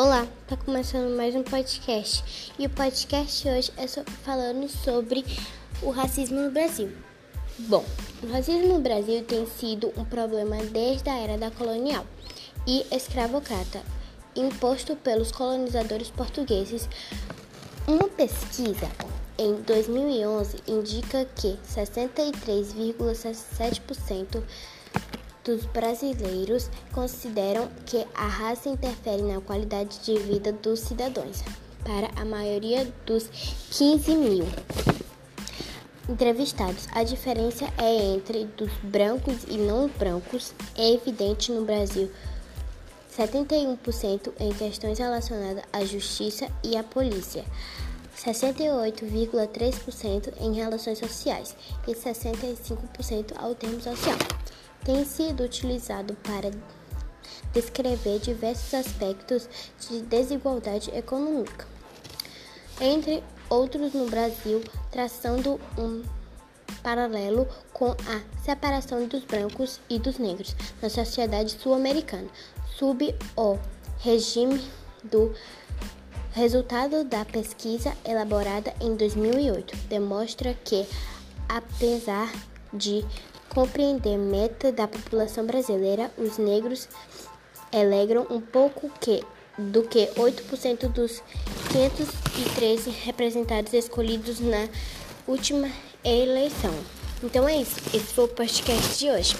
Olá, tá começando mais um podcast e o podcast hoje é sobre, falando sobre o racismo no Brasil. Bom, o racismo no Brasil tem sido um problema desde a era da colonial e escravocrata imposto pelos colonizadores portugueses. Uma pesquisa em 2011 indica que 63,7% dos brasileiros consideram que a raça interfere na qualidade de vida dos cidadãos. Para a maioria dos 15 mil entrevistados, a diferença é entre dos brancos e não brancos é evidente no Brasil. 71% em questões relacionadas à justiça e à polícia, 68,3% em relações sociais e 65% ao termo social tem sido utilizado para descrever diversos aspectos de desigualdade econômica, entre outros no Brasil, traçando um paralelo com a separação dos brancos e dos negros na sociedade sul-americana, sob o regime do resultado da pesquisa elaborada em 2008 demonstra que, apesar de compreender meta da população brasileira, os negros alegram um pouco que do que 8% dos 513 representados escolhidos na última eleição. Então é isso. Esse foi o podcast de hoje.